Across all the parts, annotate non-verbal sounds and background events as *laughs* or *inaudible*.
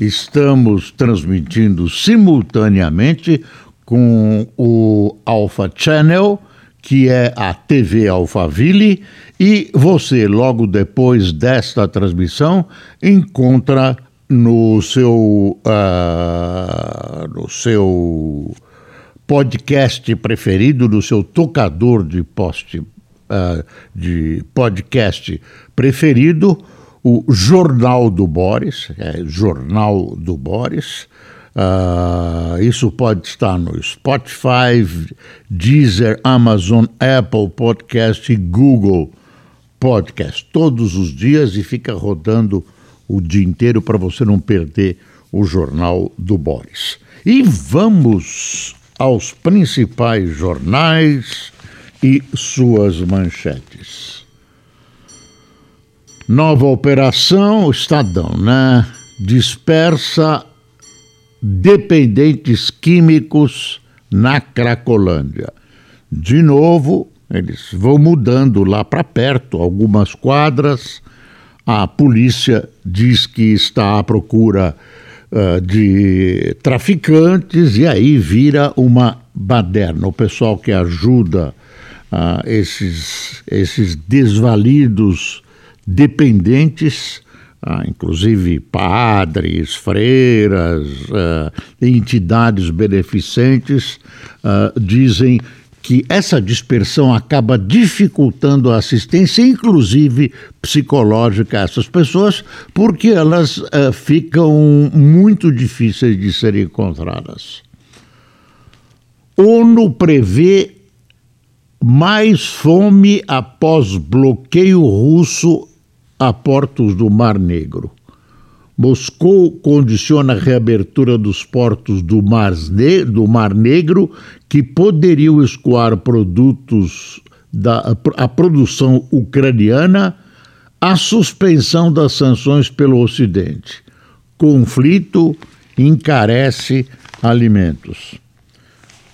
Estamos transmitindo simultaneamente com o Alpha Channel, que é a TV Alphaville, e você, logo depois desta transmissão, encontra no seu, uh, no seu podcast preferido, no seu tocador de post uh, de podcast preferido, o Jornal do Boris, é Jornal do Boris. Uh, isso pode estar no Spotify, Deezer, Amazon, Apple Podcast e Google Podcast todos os dias e fica rodando o dia inteiro para você não perder o Jornal do Boris. E vamos aos principais jornais e suas manchetes. Nova operação, Estadão, né? Dispersa dependentes químicos na Cracolândia. De novo, eles vão mudando lá para perto, algumas quadras. A polícia diz que está à procura uh, de traficantes e aí vira uma baderna. O pessoal que ajuda ah, esses, esses desvalidos dependentes, ah, inclusive padres, freiras, ah, entidades beneficentes, ah, dizem que essa dispersão acaba dificultando a assistência, inclusive psicológica, a essas pessoas, porque elas ah, ficam muito difíceis de serem encontradas. ONU prevê mais fome após bloqueio russo a portos do Mar Negro. Moscou condiciona a reabertura dos portos do Mar, do Mar Negro que poderiam escoar produtos da a produção ucraniana à suspensão das sanções pelo Ocidente. Conflito encarece alimentos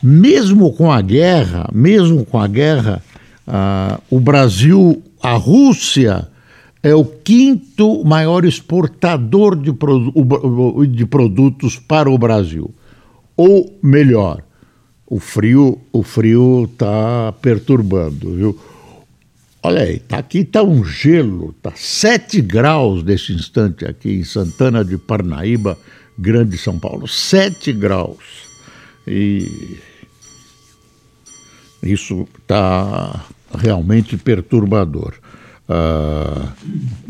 mesmo com a guerra, mesmo com a guerra, ah, o Brasil, a Rússia é o quinto maior exportador de, de produtos para o Brasil. Ou melhor, o frio o frio está perturbando, viu? Olha aí, tá aqui está um gelo, tá 7 graus nesse instante aqui em Santana de Parnaíba, Grande São Paulo, 7 graus. E isso está realmente perturbador. Uh,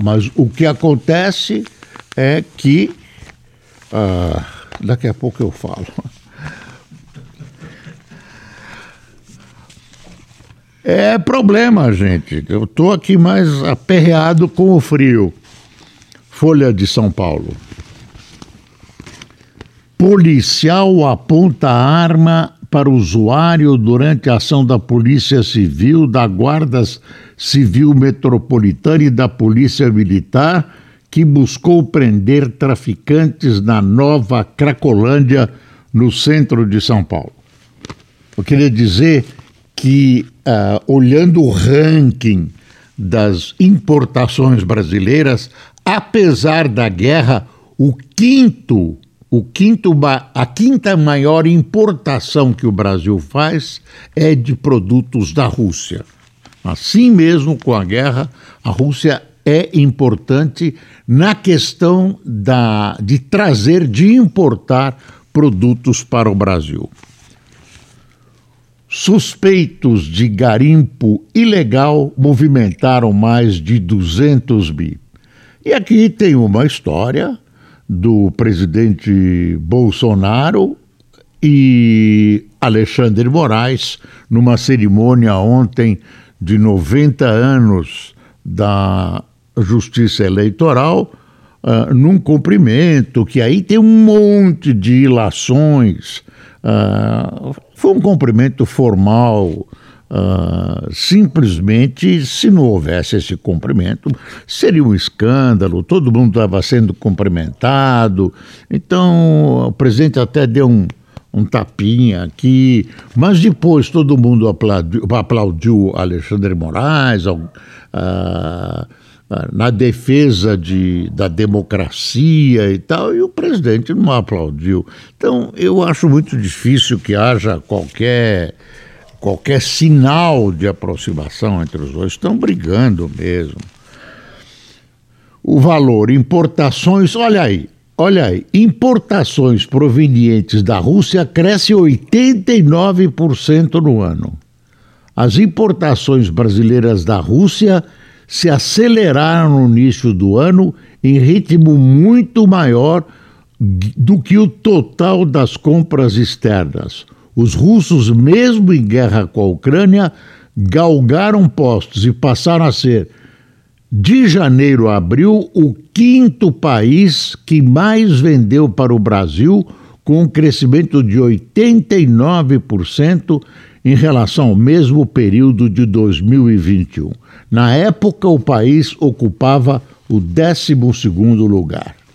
mas o que acontece é que. Uh, daqui a pouco eu falo. É problema, gente. Eu estou aqui mais aperreado com o frio. Folha de São Paulo. Policial aponta arma para o usuário durante a ação da Polícia Civil, da Guarda Civil Metropolitana e da Polícia Militar, que buscou prender traficantes na Nova Cracolândia, no centro de São Paulo. Eu queria dizer que, uh, olhando o ranking das importações brasileiras, apesar da guerra, o quinto o quinto, a quinta maior importação que o Brasil faz é de produtos da Rússia. Assim mesmo, com a guerra, a Rússia é importante na questão da, de trazer, de importar produtos para o Brasil. Suspeitos de garimpo ilegal movimentaram mais de 200 bi. E aqui tem uma história do presidente Bolsonaro e Alexandre Moraes numa cerimônia ontem de 90 anos da Justiça Eleitoral, uh, num cumprimento que aí tem um monte de ilações Uh, foi um cumprimento formal. Uh, simplesmente, se não houvesse esse cumprimento, seria um escândalo, todo mundo estava sendo cumprimentado. Então, o presidente até deu um, um tapinha aqui, mas depois todo mundo aplaudiu, aplaudiu Alexandre Moraes. Uh, na defesa de, da democracia e tal, e o presidente não aplaudiu. Então, eu acho muito difícil que haja qualquer, qualquer sinal de aproximação entre os dois. Estão brigando mesmo. O valor, importações, olha aí, olha aí, importações provenientes da Rússia cresce 89% no ano. As importações brasileiras da Rússia se aceleraram no início do ano em ritmo muito maior do que o total das compras externas. Os russos, mesmo em guerra com a Ucrânia, galgaram postos e passaram a ser, de janeiro a abril, o quinto país que mais vendeu para o Brasil, com um crescimento de 89% em relação ao mesmo período de 2021. Na época, o país ocupava o 12 lugar.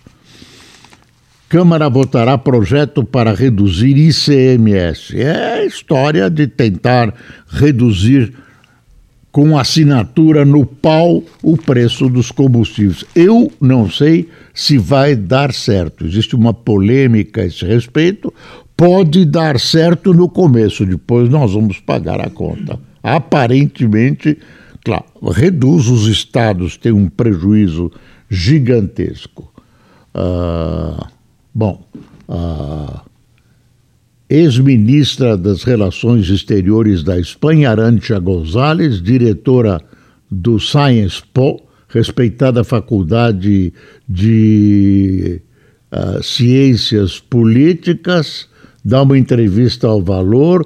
Câmara votará projeto para reduzir ICMS. É a história de tentar reduzir com assinatura no pau o preço dos combustíveis. Eu não sei se vai dar certo. Existe uma polêmica a esse respeito pode dar certo no começo, depois nós vamos pagar a conta. Aparentemente, claro, reduz os estados, tem um prejuízo gigantesco. Ah, bom, a ex-ministra das Relações Exteriores da Espanha, Arancha González, diretora do Science Po, respeitada faculdade de uh, ciências políticas, dá uma entrevista ao Valor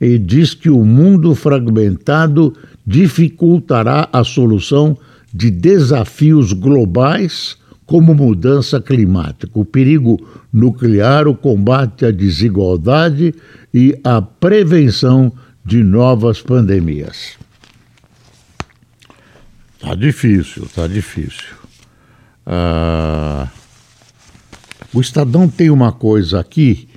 e diz que o mundo fragmentado dificultará a solução de desafios globais como mudança climática, o perigo nuclear, o combate à desigualdade e a prevenção de novas pandemias. Tá difícil, tá difícil. Ah, o Estadão tem uma coisa aqui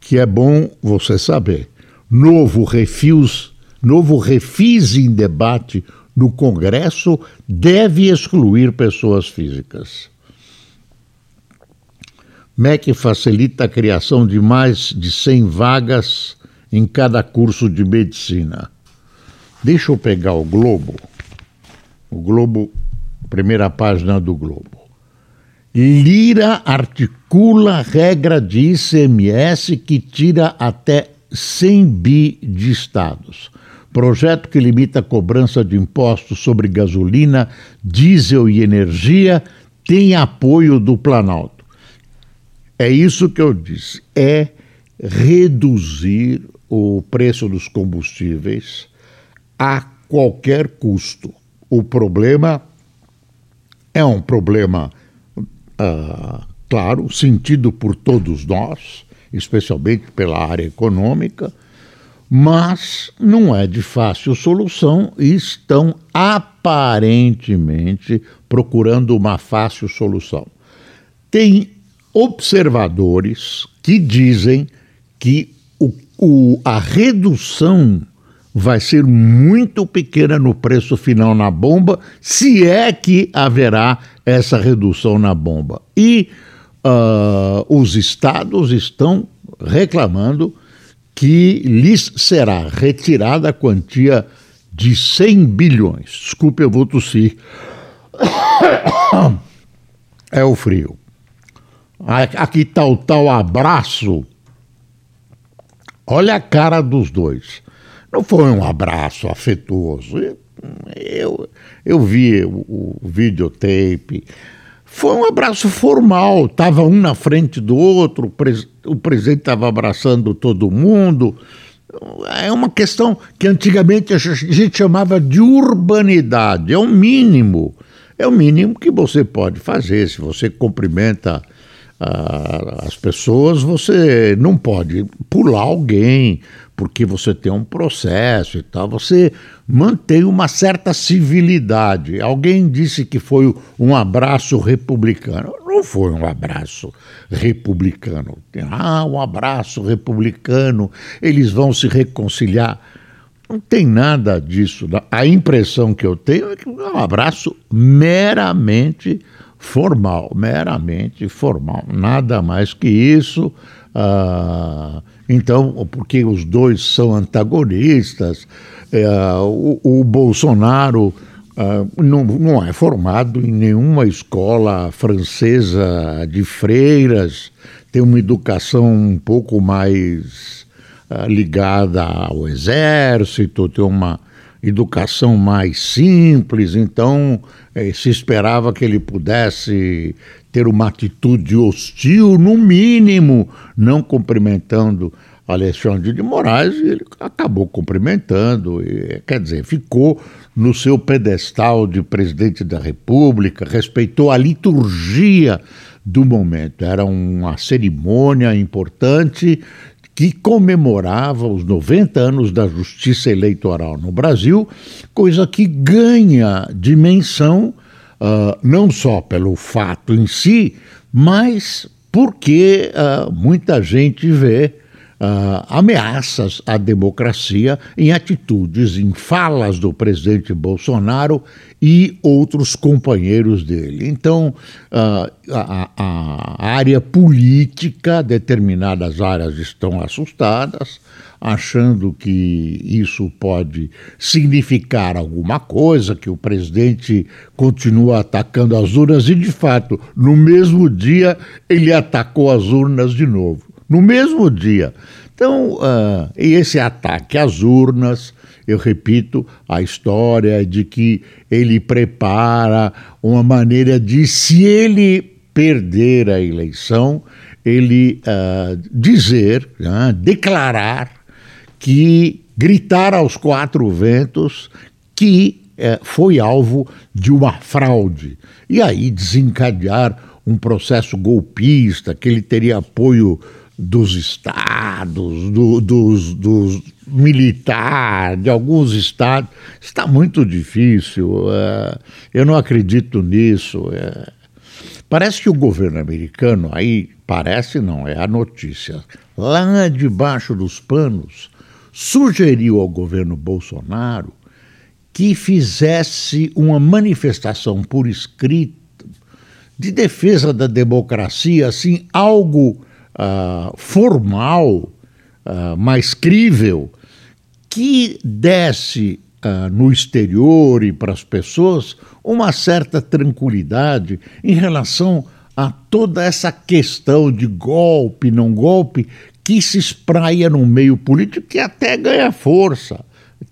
que é bom você saber. Novo refis, novo refis em debate no Congresso deve excluir pessoas físicas. MEC facilita a criação de mais de 100 vagas em cada curso de medicina. Deixa eu pegar o Globo. O Globo, primeira página do Globo. Lira articula regra de ICMS que tira até 100 bi de estados. Projeto que limita a cobrança de impostos sobre gasolina, diesel e energia tem apoio do Planalto. É isso que eu disse: é reduzir o preço dos combustíveis a qualquer custo. O problema é um problema uh, claro, sentido por todos nós, especialmente pela área econômica, mas não é de fácil solução e estão aparentemente procurando uma fácil solução. Tem observadores que dizem que o, o, a redução vai ser muito pequena no preço final na bomba, se é que haverá essa redução na bomba. E uh, os estados estão reclamando que lhes será retirada a quantia de 100 bilhões. Desculpe, eu vou tossir. *coughs* É o frio. Aqui está o tal abraço. Olha a cara dos dois. Não foi um abraço afetuoso. Eu, eu vi o, o videotape. Foi um abraço formal. Estava um na frente do outro, o, pres, o presidente estava abraçando todo mundo. É uma questão que antigamente a gente chamava de urbanidade. É o mínimo. É o mínimo que você pode fazer. Se você cumprimenta as pessoas, você não pode pular alguém porque você tem um processo e tal. Você mantém uma certa civilidade. Alguém disse que foi um abraço republicano. Não foi um abraço republicano. Ah, um abraço republicano, eles vão se reconciliar. Não tem nada disso. A impressão que eu tenho é que é um abraço meramente formal, meramente formal, nada mais que isso. Ah, então, porque os dois são antagonistas, é, o, o, Bolsonaro ah, não, não é formado em nenhuma escola francesa de freiras, tem uma educação um pouco mais ah, ligada ao exército, tem uma educação mais simples, então eh, se esperava que ele pudesse ter uma atitude hostil, no mínimo, não cumprimentando Alexandre de Moraes, e ele acabou cumprimentando, e, quer dizer, ficou no seu pedestal de presidente da República, respeitou a liturgia do momento. Era uma cerimônia importante que comemorava os 90 anos da justiça eleitoral no Brasil, coisa que ganha dimensão uh, não só pelo fato em si, mas porque uh, muita gente vê uh, ameaças à democracia em atitudes, em falas do presidente Bolsonaro e outros companheiros dele. Então, uh, a, a, área política, determinadas áreas estão assustadas, achando que isso pode significar alguma coisa, que o presidente continua atacando as urnas, e de fato, no mesmo dia, ele atacou as urnas de novo no mesmo dia. Então, uh, esse ataque às urnas, eu repito, a história de que ele prepara uma maneira de, se ele perder a eleição, ele uh, dizer, uh, declarar que gritar aos quatro ventos que uh, foi alvo de uma fraude. E aí desencadear um processo golpista, que ele teria apoio dos estados, do, dos, dos militares, de alguns estados, está muito difícil. É, eu não acredito nisso. É. Parece que o governo americano, aí parece não, é a notícia, lá debaixo dos panos, sugeriu ao governo Bolsonaro que fizesse uma manifestação por escrito de defesa da democracia, assim, algo uh, formal, uh, mais crível, que desse uh, no exterior e para as pessoas uma certa tranquilidade em relação a toda essa questão de golpe, não golpe, que se espraia no meio político que até ganha força.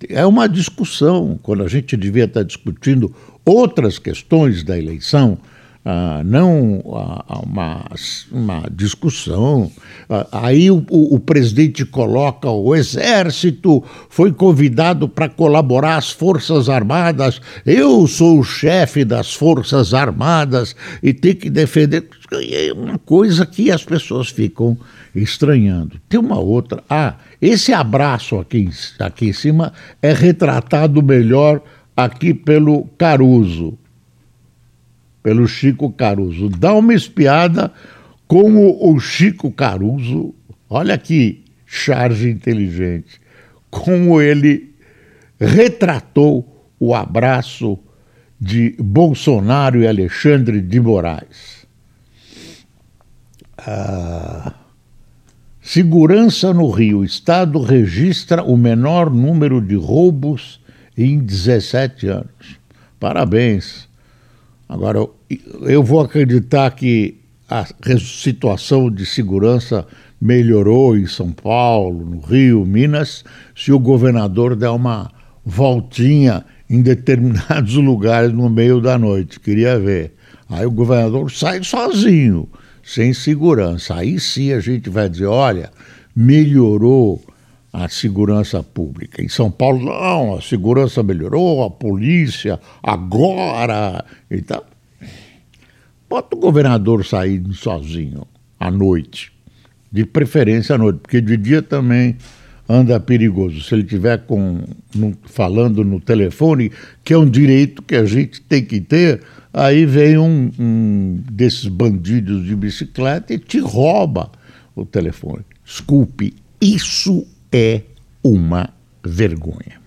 É uma discussão, quando a gente devia estar discutindo outras questões da eleição, ah, não ah, uma, uma discussão. Ah, aí o, o, o, presidente coloca o exército foi convidado para colaborar às Forças Armadas. Eu sou o chefe das Forças Armadas e tem que defender. É uma coisa que as pessoas ficam estranhando. Tem uma outra. Ah, esse abraço aqui, aqui em cima é retratado melhor aqui pelo Caruso pelo Chico Caruso. Dá uma espiada como o Chico Caruso, olha que charge inteligente, como ele retratou o abraço de Bolsonaro e Alexandre de Moraes. Ah, segurança no Rio. Estado registra o menor número de roubos em 17 anos. Parabéns. Agora, eu vou acreditar que a situação de segurança melhorou em São Paulo, no Rio, Minas, se o governador der uma voltinha em determinados *laughs* lugares no meio da noite. Queria ver. Aí o governador sai sozinho, sem segurança. Aí sim a gente vai dizer: olha, melhorou a segurança pública. Em São Paulo, não, a segurança melhorou, a polícia agora. Então, bota o governador sair sozinho. à noite. De preferência à noite, porque de dia também anda perigoso. Se ele estiver com, no, falando no telefone, que é um direito que a gente tem que ter, aí vem um, um desses bandidos de bicicleta e te rouba o telefone. Desculpe, isso é uma vergonha.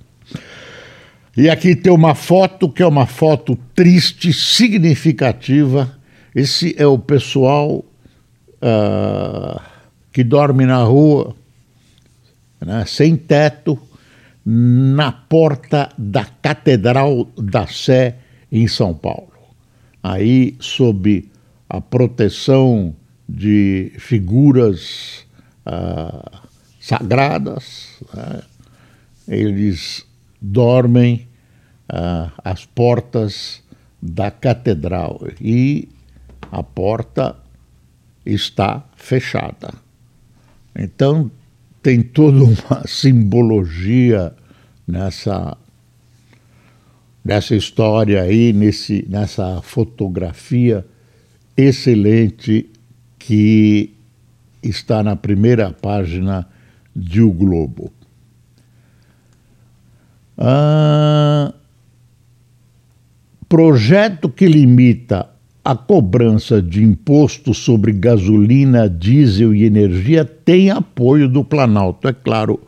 E aqui tem uma foto que é uma foto triste, significativa. Esse é o pessoal uh, que dorme na rua né, sem teto, na porta da Catedral da Sé, em São Paulo. Aí, sob a proteção de figuras ah, sagradas, né, eles dormem ah, às portas da catedral e a porta está fechada. Então tem toda uma *laughs* simbologia nessa nessa história aí, nesse, nessa fotografia excelente que está na primeira página de O Globo. Ah, projeto que limita a cobrança de imposto sobre gasolina, diesel e energia tem apoio do Planalto. É claro,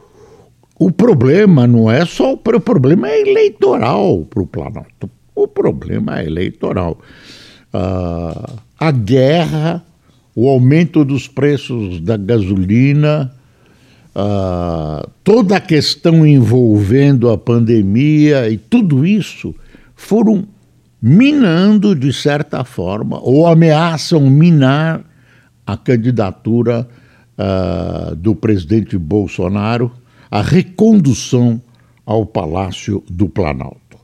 o problema não é só o, problema é eleitoral para o Planalto. O problema é eleitoral. Uh, a guerra, o aumento dos preços da gasolina, uh, toda a questão envolvendo a pandemia e tudo isso foram minando, de certa forma, ou ameaçam minar a candidatura uh, do presidente Bolsonaro, a recondução ao Palácio do Planalto.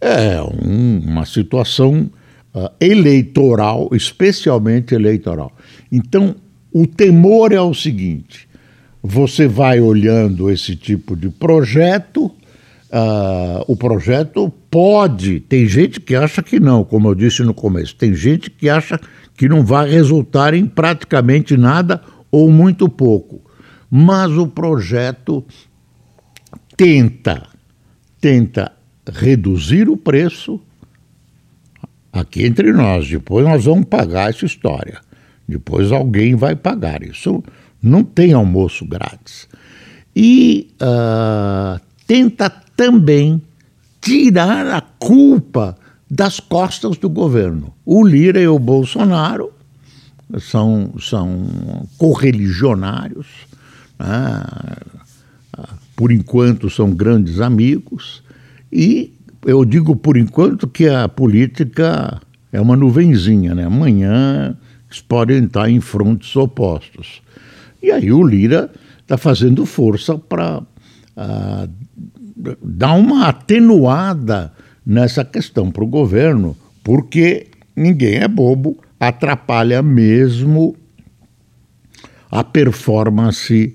É um, uma situação uh, eleitoral, especialmente eleitoral. Então, o temor é o seguinte: você vai olhando esse tipo de projeto Uh, o projeto pode. Tem gente que acha que não, como eu disse no começo. Tem gente que acha que não vai resultar em praticamente nada ou muito pouco. Mas o projeto tenta, tenta reduzir o preço aqui entre nós. Depois nós vamos pagar essa história. Depois alguém vai pagar. Isso não tem almoço grátis. E uh, tenta também tirar a culpa das costas do governo. O Lira e o Bolsonaro são, são correligionários, né? por enquanto são grandes amigos, e eu digo por enquanto que a política é uma nuvenzinha, né? amanhã eles podem estar em frontes opostos. E aí o Lira está fazendo força para uh, dar uma atenuada nessa questão para o governo, porque ninguém é bobo, atrapalha mesmo a performance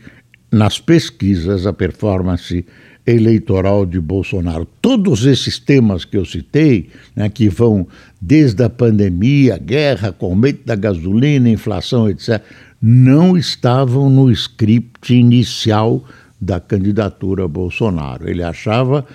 nas pesquisas, a performance eleitoral de Bolsonaro. Todos esses temas que eu citei, né, que vão desde a pandemia, guerra, aumento da gasolina, inflação, etc., não estavam no script inicial da candidatura Bolsonaro. Ele achava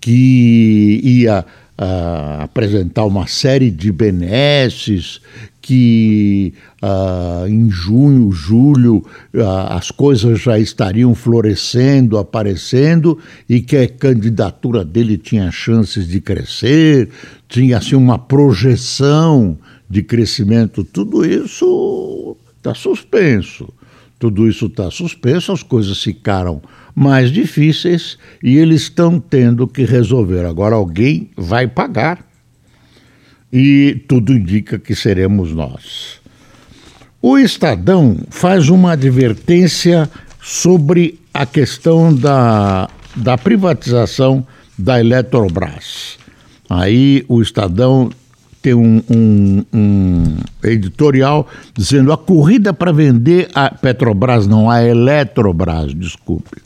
que ia uh, apresentar uma série de benesses, que uh, em junho, julho, uh, as coisas já estariam florescendo, aparecendo, e que a candidatura dele tinha chances de crescer, tinha assim, uma projeção de crescimento. Tudo isso está suspenso. Tudo isso está suspenso, as coisas ficaram mais difíceis e eles estão tendo que resolver. Agora alguém vai pagar e tudo indica que seremos nós. O Estadão faz uma advertência sobre a questão da, da privatização da Eletrobras. Aí o Estadão tem um, um, um editorial dizendo a corrida para vender a Petrobras, não, a Eletrobras, desculpe.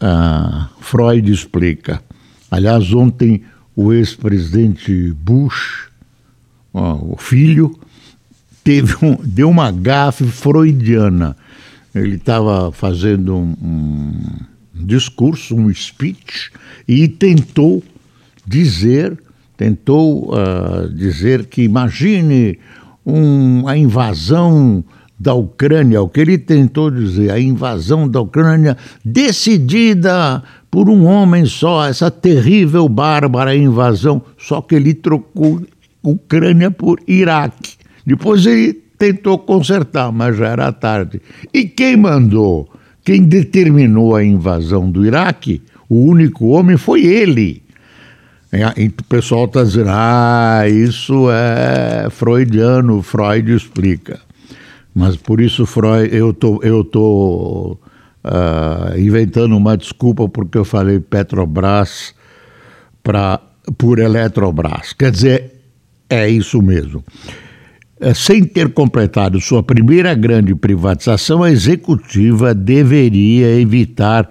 Ah, Freud explica. Aliás, ontem o ex-presidente Bush, o filho, teve um, deu uma gafe freudiana. Ele estava fazendo um, um discurso, um speech, e tentou dizer, tentou uh, dizer que imagine um, a invasão da Ucrânia, o que ele tentou dizer, a invasão da Ucrânia decidida por um homem só, essa terrível, bárbara invasão, só que ele trocou Ucrânia por Iraque. Depois ele tentou consertar, mas já era tarde. E quem mandou, quem determinou a invasão do Iraque, o único homem foi ele. E o pessoal está dizendo, ah, isso é freudiano, Freud explica. Mas por isso Freud, eu tô, eu tô uh, inventando uma desculpa porque eu falei Petrobras para por Eletrobras. Quer dizer, é isso mesmo. É, sem ter completado sua primeira grande privatização, a executiva deveria evitar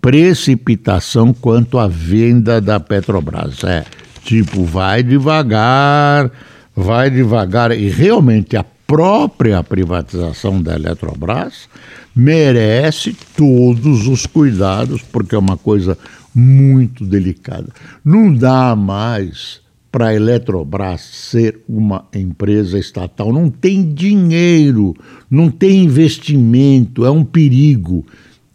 precipitação quanto à venda da Petrobras. É, tipo, vai devagar, vai devagar. E realmente a própria privatização da Eletrobras merece todos os cuidados, porque é uma coisa muito delicada. Não dá mais para a Eletrobras ser uma empresa estatal. Não tem dinheiro, não tem investimento, é um perigo.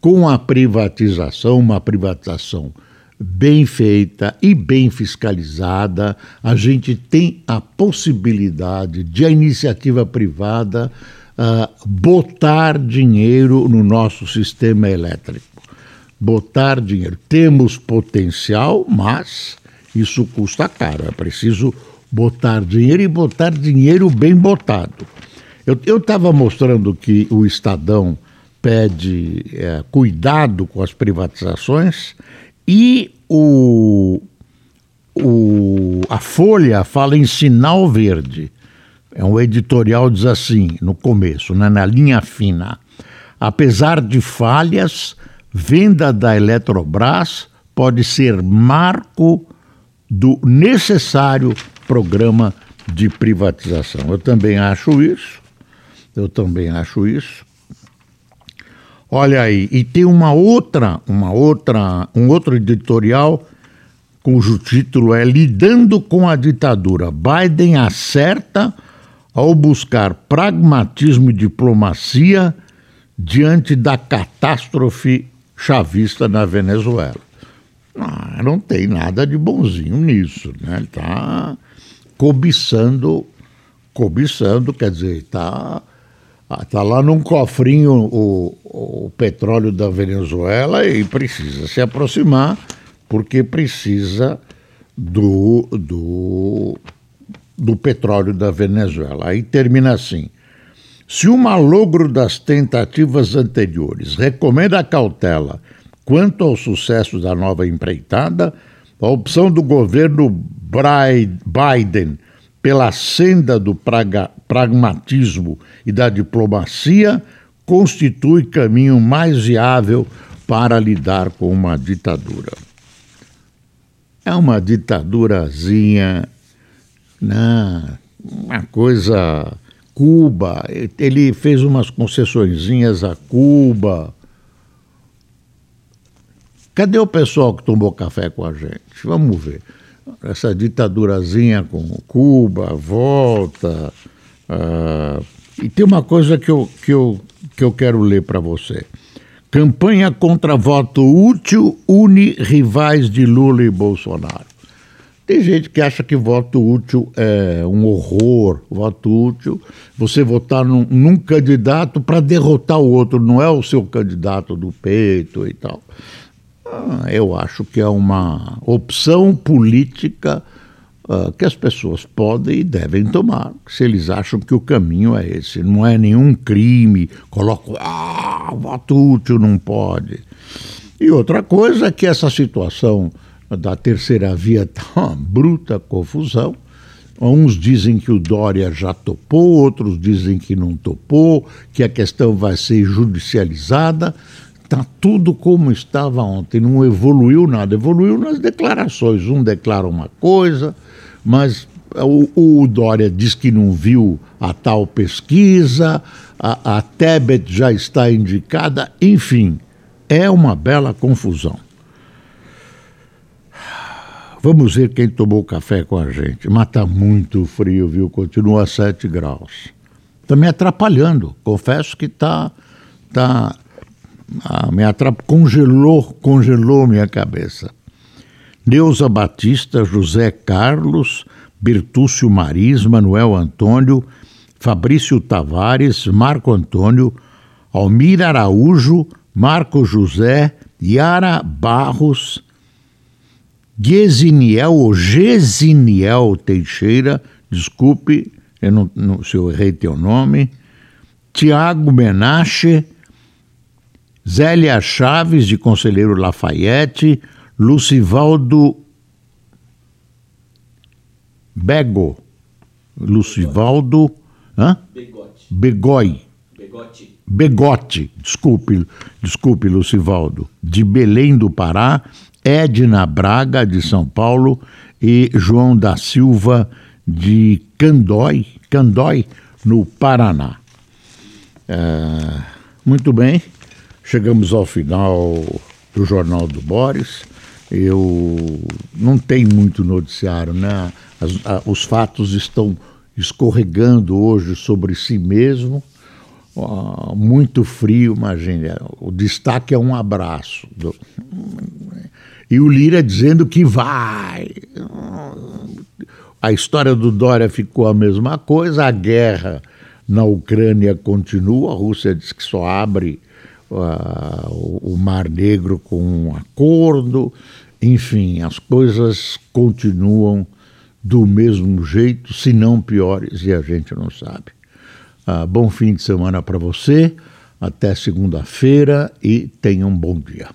Com a privatização, uma privatização bem feita e bem fiscalizada, a gente tem a possibilidade de a iniciativa privada uh, botar dinheiro no nosso sistema elétrico. Botar dinheiro. Temos potencial, mas isso custa caro. É preciso botar dinheiro e botar dinheiro bem botado. Eu estava mostrando que o Estadão pede é, cuidado com as privatizações e o, o, a Folha fala em sinal verde. É um editorial, diz assim, no começo, né, na linha fina. Apesar de falhas, venda da Eletrobras pode ser marco do necessário programa de privatização. Eu também acho isso. Eu também acho isso. Olha aí, e tem uma outra, uma outra, um outro editorial cujo título é Lidando com a ditadura. Biden acerta ao buscar pragmatismo e diplomacia diante da catástrofe chavista na Venezuela. Ah, não tem nada de bonzinho nisso, né? Ele está cobiçando, cobiçando, quer dizer, está Está ah, lá num cofrinho o, o petróleo da Venezuela e precisa se aproximar, porque precisa do, do, do petróleo da Venezuela. Aí termina assim. Se o malogro das tentativas anteriores recomenda a cautela quanto ao sucesso da nova empreitada, a opção do governo Biden pela senda do praga, pragmatismo e da diplomacia, constitui caminho mais viável para lidar com uma ditadura. É uma ditadurazinha, né? uma coisa. Cuba, ele fez umas concessõezinhas a Cuba. Cadê o pessoal que tomou café com a gente? Vamos ver essa ditadurazinha com Cuba, volta. Uh, e tem uma coisa que eu, que eu, que eu quero ler para você. Campanha contra voto útil une rivais de Lula e Bolsonaro. Tem gente que acha que voto útil é um horror. Voto útil, você votar num, num candidato para derrotar o outro, não é o seu candidato do peito e tal. Ah, eu acho que é uma opção política uh, que as pessoas podem e devem tomar, se eles acham que o caminho é esse. Não é nenhum crime, coloco, ah, voto útil não pode. E outra coisa é que essa situação da terceira via está *laughs* uma bruta confusão. Uns dizem que o Dória já topou, outros dizem que não topou, que a questão vai ser judicializada. Está tudo como estava ontem, não evoluiu nada. Evoluiu nas declarações. Um declara uma coisa, mas o, o, Dória diz que não viu a tal pesquisa, a, a Tebet já está indicada, enfim, é uma bela confusão. Vamos ver quem tomou café com a gente. Mas está muito frio, viu? Continua a 7 graus. Está me atrapalhando. Confesso que está. Tá, ah, me atrap... congelou, congelou minha cabeça. Neuza Batista, José Carlos, Bertúcio Maris, Manuel Antônio, Fabrício Tavares, Marco Antônio, Almira Araújo, Marco José, Yara Barros, Gesiniel ou Gesiniel Teixeira, desculpe eu não, não, se eu errei teu nome, Tiago Menache, Zélia Chaves, de Conselheiro Lafayette, Lucivaldo Bego, Lucivaldo hã? Begote. Begoi. Begote. Begote, desculpe, desculpe, Lucivaldo, de Belém do Pará, Edna Braga, de São Paulo, e João da Silva, de Candói, Candói, no Paraná. É, muito bem, chegamos ao final do Jornal do Boris. Eu não tenho muito noticiário, né? As, a, os fatos estão escorregando hoje sobre si mesmo. Uh, muito frio, imagine. O destaque é um abraço. Do... E o Lira dizendo que vai. A história do Dória ficou a mesma coisa, a guerra na Ucrânia continua, a Rússia diz que só abre uh, o Mar Negro com um acordo, enfim, as coisas continuam do mesmo jeito, se não piores, e a gente não sabe. Uh, bom fim de semana para você, até segunda-feira e tenha um bom dia.